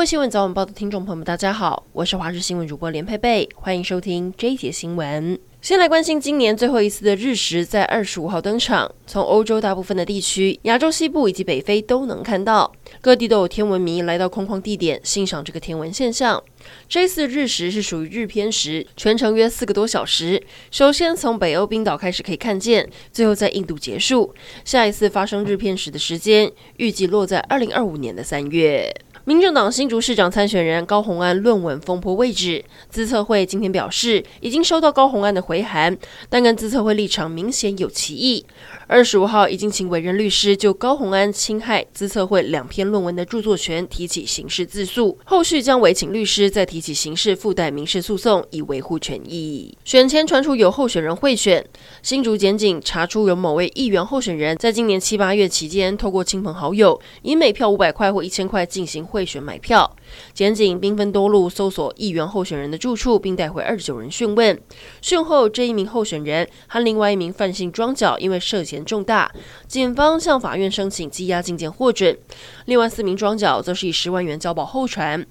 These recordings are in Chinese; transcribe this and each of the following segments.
位新闻早晚报的听众朋友们，大家好，我是华视新闻主播连佩佩，欢迎收听这一节新闻。先来关心今年最后一次的日食，在二十五号登场。从欧洲大部分的地区、亚洲西部以及北非都能看到，各地都有天文迷来到空旷地点欣赏这个天文现象。这次日食是属于日偏食，全程约四个多小时。首先从北欧冰岛开始可以看见，最后在印度结束。下一次发生日偏食的时间，预计落在二零二五年的三月。民政党新竹市长参选人高虹安论文风波未止，资策会今天表示已经收到高虹安的回函，但跟资策会立场明显有歧义。二十五号已经请委任律师就高虹安侵害资策会两篇论文的著作权提起刑事自诉，后续将委请律师再提起刑事附带民事诉讼以维护权益。选前传出有候选人贿选，新竹检警查出有某位议员候选人在今年七八月期间，透过亲朋好友以每票五百块或一千块进行贿选买票。检警兵分多路搜索议员候选人的住处，并带回二十九人讯问。讯后，这一名候选人和另外一名范姓庄脚因为涉嫌重大，警方向法院申请羁押禁见获准。另外四名庄脚则是以十万元交保候传。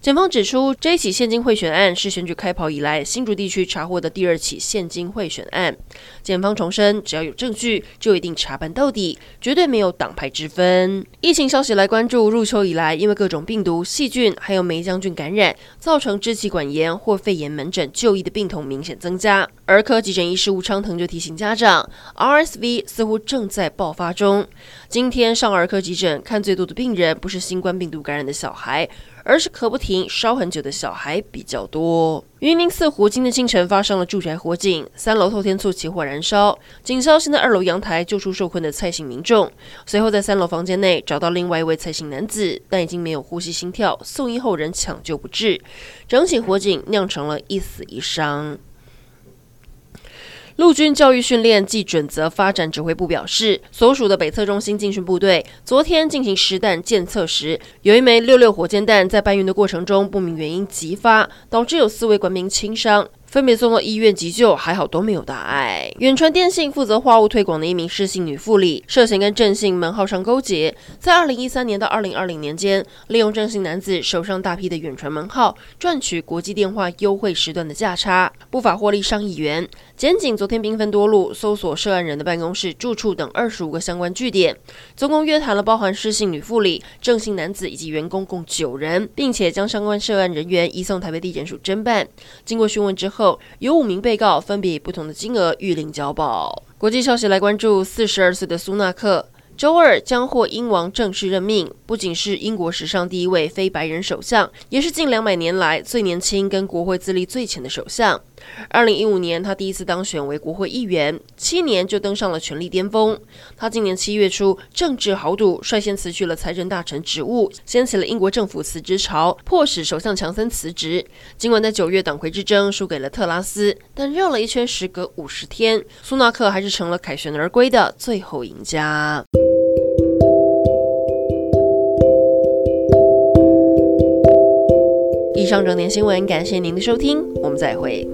检方指出，这起现金贿选案是选举开跑以来新竹地区查获的第二起现金贿选案。检方重申，只要有证据，就一定查办到底，绝对没有党派之分。疫情消息来关注，入秋以来，因为各种病毒、细菌还有霉将菌感染，造成支气管炎或肺炎门诊就医的病童明显增加。儿科急诊医师吴昌腾就提醒家长，RSV 似乎正在爆发中。今天上儿科急诊看最多的病人，不是新冠病毒感染的小孩。而是咳不停烧很久的小孩比较多。云林四湖今天清晨发生了住宅火警，三楼透天厝起火燃烧，警消先在二楼阳台救出受困的蔡姓民众，随后在三楼房间内找到另外一位蔡姓男子，但已经没有呼吸心跳，送医后仍抢救不治。整起火警酿成了一死一伤。陆军教育训练及准则发展指挥部表示，所属的北侧中心进训部队昨天进行实弹检测时，有一枚六六火箭弹在搬运的过程中不明原因急发，导致有四位官兵轻伤。分别送到医院急救，还好都没有大碍。远传电信负责话务推广的一名失信女副理，涉嫌跟郑姓门号商勾结，在二零一三年到二零二零年间，利用郑姓男子手上大批的远传门号，赚取国际电话优惠时段的价差，不法获利上亿元。检警昨天兵分多路，搜索涉案人的办公室、住处等二十五个相关据点，总共约谈了包含失信女副理、郑姓男子以及员工共九人，并且将相关涉案人员移送台北地检署侦办。经过询问之后，后有五名被告分别以不同的金额预领交保。国际消息来关注：四十二岁的苏纳克周二将获英王正式任命，不仅是英国史上第一位非白人首相，也是近两百年来最年轻跟国会资历最浅的首相。二零一五年，他第一次当选为国会议员，七年就登上了权力巅峰。他今年七月初政治豪赌，率先辞去了财政大臣职务，掀起了英国政府辞职潮，迫使首相强森辞职。尽管在九月党魁之争输给了特拉斯，但绕了一圈，时隔五十天，苏纳克还是成了凯旋而归的最后赢家。以上整点新闻，感谢您的收听，我们再会。